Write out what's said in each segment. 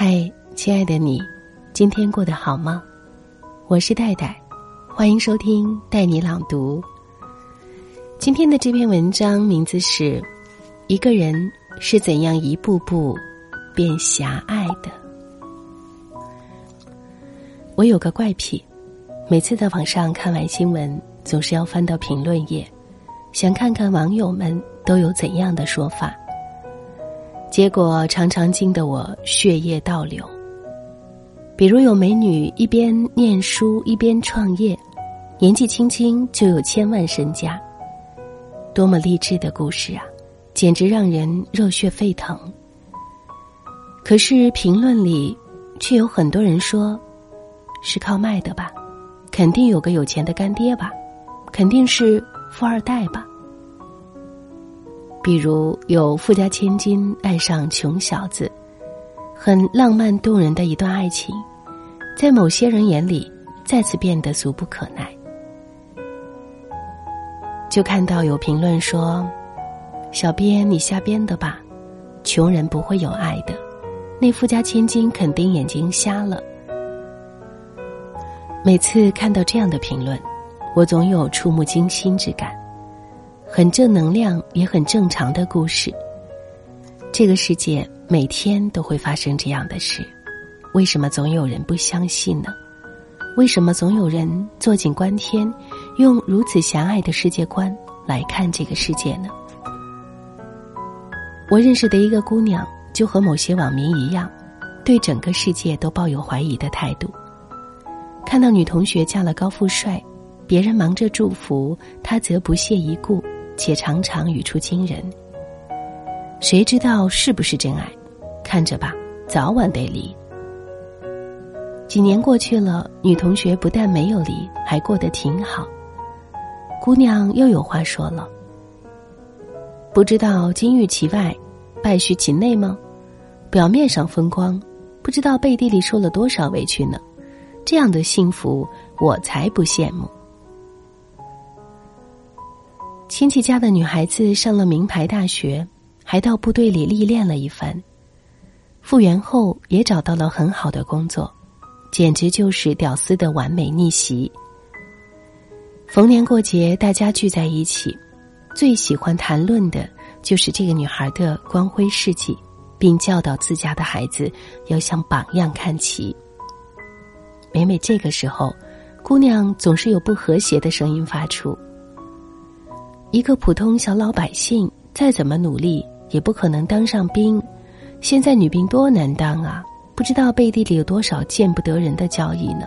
嗨，亲爱的你，今天过得好吗？我是戴戴，欢迎收听带你朗读。今天的这篇文章名字是《一个人是怎样一步步变狭隘的》。我有个怪癖，每次在网上看完新闻，总是要翻到评论页，想看看网友们都有怎样的说法。结果常常惊得我血液倒流。比如有美女一边念书一边创业，年纪轻轻就有千万身家，多么励志的故事啊！简直让人热血沸腾。可是评论里却有很多人说，是靠卖的吧？肯定有个有钱的干爹吧？肯定是富二代吧？比如有富家千金爱上穷小子，很浪漫动人的一段爱情，在某些人眼里再次变得俗不可耐。就看到有评论说：“小编你瞎编的吧？穷人不会有爱的，那富家千金肯定眼睛瞎了。”每次看到这样的评论，我总有触目惊心之感。很正能量也很正常的故事。这个世界每天都会发生这样的事，为什么总有人不相信呢？为什么总有人坐井观天，用如此狭隘的世界观来看这个世界呢？我认识的一个姑娘，就和某些网民一样，对整个世界都抱有怀疑的态度。看到女同学嫁了高富帅，别人忙着祝福，她则不屑一顾。且常常语出惊人。谁知道是不是真爱？看着吧，早晚得离。几年过去了，女同学不但没有离，还过得挺好。姑娘又有话说了：“不知道金玉其外，败絮其内吗？表面上风光，不知道背地里受了多少委屈呢？这样的幸福，我才不羡慕。”亲戚家的女孩子上了名牌大学，还到部队里历练了一番，复员后也找到了很好的工作，简直就是屌丝的完美逆袭。逢年过节，大家聚在一起，最喜欢谈论的就是这个女孩的光辉事迹，并教导自家的孩子要向榜样看齐。每每这个时候，姑娘总是有不和谐的声音发出。一个普通小老百姓，再怎么努力，也不可能当上兵。现在女兵多难当啊！不知道背地里有多少见不得人的交易呢？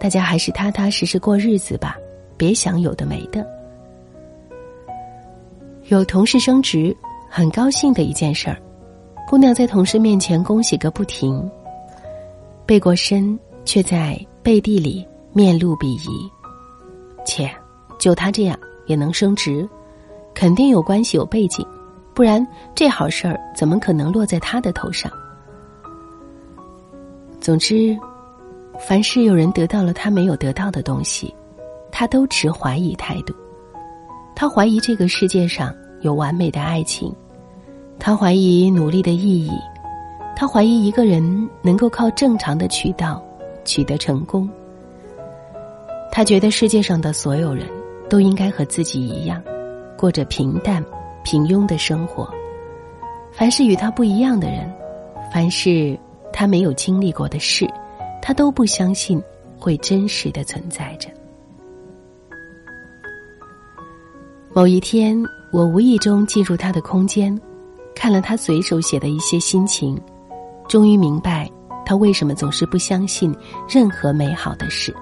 大家还是踏踏实实过日子吧，别想有的没的。有同事升职，很高兴的一件事儿，姑娘在同事面前恭喜个不停，背过身却在背地里面露鄙夷。切，就他这样。也能升职，肯定有关系有背景，不然这好事儿怎么可能落在他的头上？总之，凡是有人得到了他没有得到的东西，他都持怀疑态度。他怀疑这个世界上有完美的爱情，他怀疑努力的意义，他怀疑一个人能够靠正常的渠道取得成功。他觉得世界上的所有人。都应该和自己一样，过着平淡、平庸的生活。凡是与他不一样的人，凡是他没有经历过的事，他都不相信会真实的存在着。某一天，我无意中进入他的空间，看了他随手写的一些心情，终于明白他为什么总是不相信任何美好的事。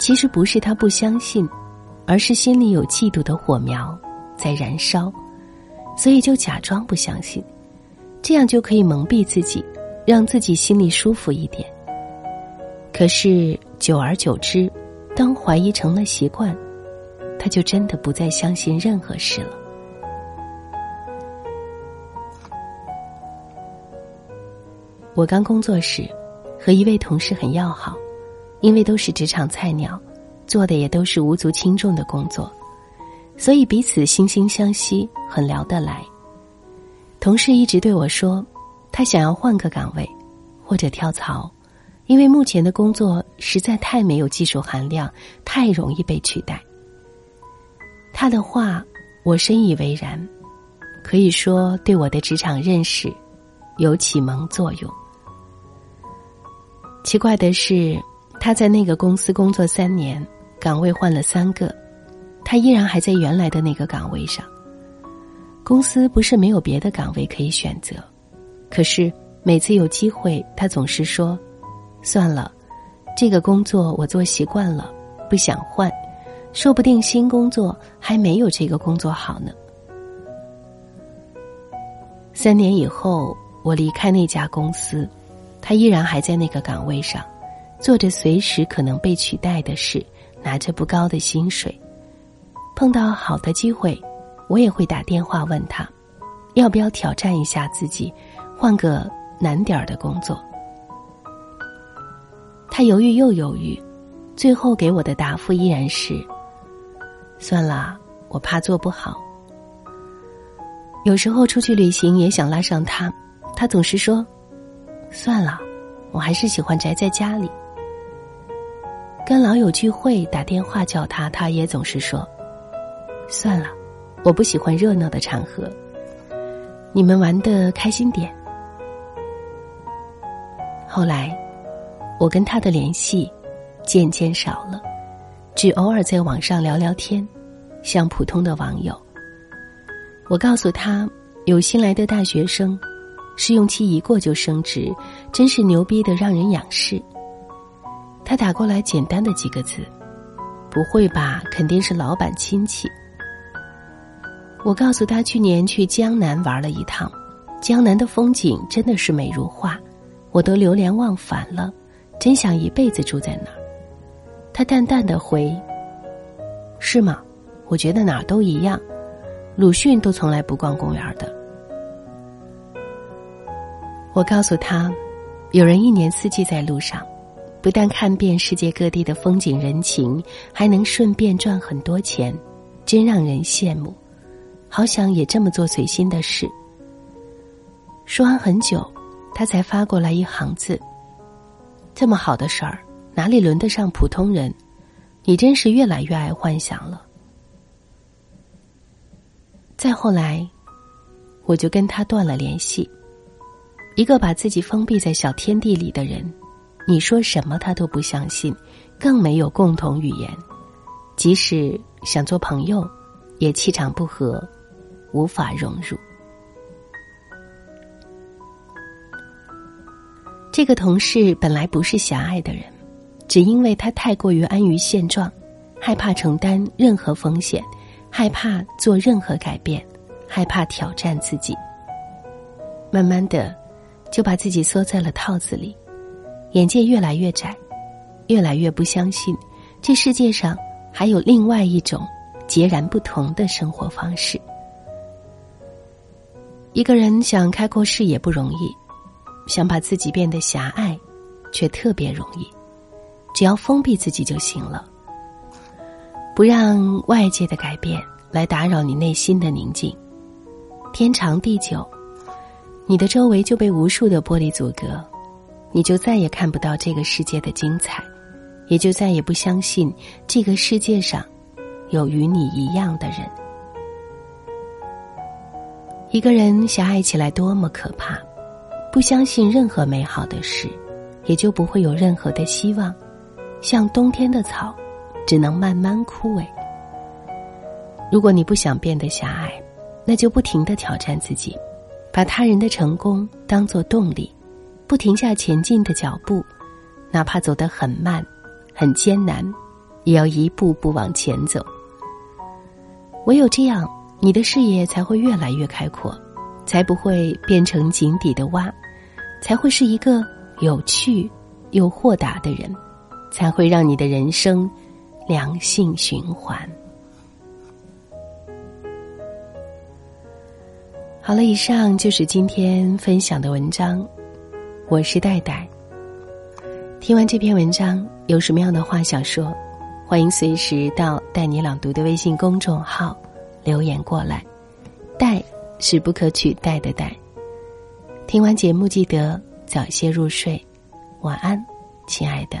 其实不是他不相信，而是心里有嫉妒的火苗在燃烧，所以就假装不相信，这样就可以蒙蔽自己，让自己心里舒服一点。可是久而久之，当怀疑成了习惯，他就真的不再相信任何事了。我刚工作时，和一位同事很要好。因为都是职场菜鸟，做的也都是无足轻重的工作，所以彼此惺惺相惜，很聊得来。同事一直对我说：“他想要换个岗位，或者跳槽，因为目前的工作实在太没有技术含量，太容易被取代。他的话我深以为然，可以说对我的职场认识有启蒙作用。奇怪的是，他在那个公司工作三年，岗位换了三个，他依然还在原来的那个岗位上。公司不是没有别的岗位可以选择，可是每次有机会，他总是说：“算了，这个工作我做习惯了，不想换，说不定新工作还没有这个工作好呢。”三年以后，我离开那家公司。他依然还在那个岗位上，做着随时可能被取代的事，拿着不高的薪水。碰到好的机会，我也会打电话问他，要不要挑战一下自己，换个难点儿的工作。他犹豫又犹豫，最后给我的答复依然是：算了，我怕做不好。有时候出去旅行也想拉上他，他总是说。算了，我还是喜欢宅在家里。跟老友聚会打电话叫他，他也总是说：“算了，我不喜欢热闹的场合。你们玩的开心点。”后来，我跟他的联系渐渐少了，只偶尔在网上聊聊天，像普通的网友。我告诉他，有新来的大学生。试用期一过就升职，真是牛逼的让人仰视。他打过来简单的几个字：“不会吧？肯定是老板亲戚。”我告诉他，去年去江南玩了一趟，江南的风景真的是美如画，我都流连忘返了，真想一辈子住在那儿。他淡淡的回：“是吗？我觉得哪儿都一样，鲁迅都从来不逛公园的。”我告诉他，有人一年四季在路上，不但看遍世界各地的风景人情，还能顺便赚很多钱，真让人羡慕。好想也这么做随心的事。说完很久，他才发过来一行字：“这么好的事儿，哪里轮得上普通人？你真是越来越爱幻想了。”再后来，我就跟他断了联系。一个把自己封闭在小天地里的人，你说什么他都不相信，更没有共同语言。即使想做朋友，也气场不合，无法融入。这个同事本来不是狭隘的人，只因为他太过于安于现状，害怕承担任何风险，害怕做任何改变，害怕挑战自己。慢慢的。就把自己缩在了套子里，眼界越来越窄，越来越不相信这世界上还有另外一种截然不同的生活方式。一个人想开阔视野不容易，想把自己变得狭隘，却特别容易。只要封闭自己就行了，不让外界的改变来打扰你内心的宁静。天长地久。你的周围就被无数的玻璃阻隔，你就再也看不到这个世界的精彩，也就再也不相信这个世界上有与你一样的人。一个人狭隘起来多么可怕！不相信任何美好的事，也就不会有任何的希望。像冬天的草，只能慢慢枯萎。如果你不想变得狭隘，那就不停的挑战自己。把他人的成功当做动力，不停下前进的脚步，哪怕走得很慢、很艰难，也要一步步往前走。唯有这样，你的视野才会越来越开阔，才不会变成井底的蛙，才会是一个有趣又豁达的人，才会让你的人生良性循环。好了，以上就是今天分享的文章。我是戴戴。听完这篇文章，有什么样的话想说？欢迎随时到“带你朗读”的微信公众号留言过来。“戴”是不可取代的“戴”。听完节目记得早些入睡，晚安，亲爱的。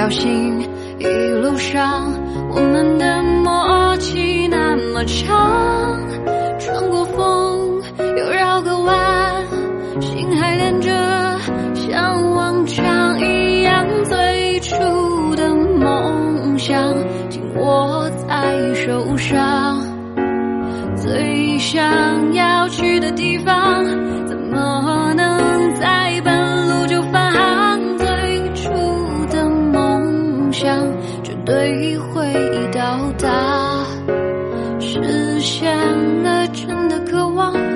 高兴一路上我们的默契那么长，回忆到达实现了真的渴望。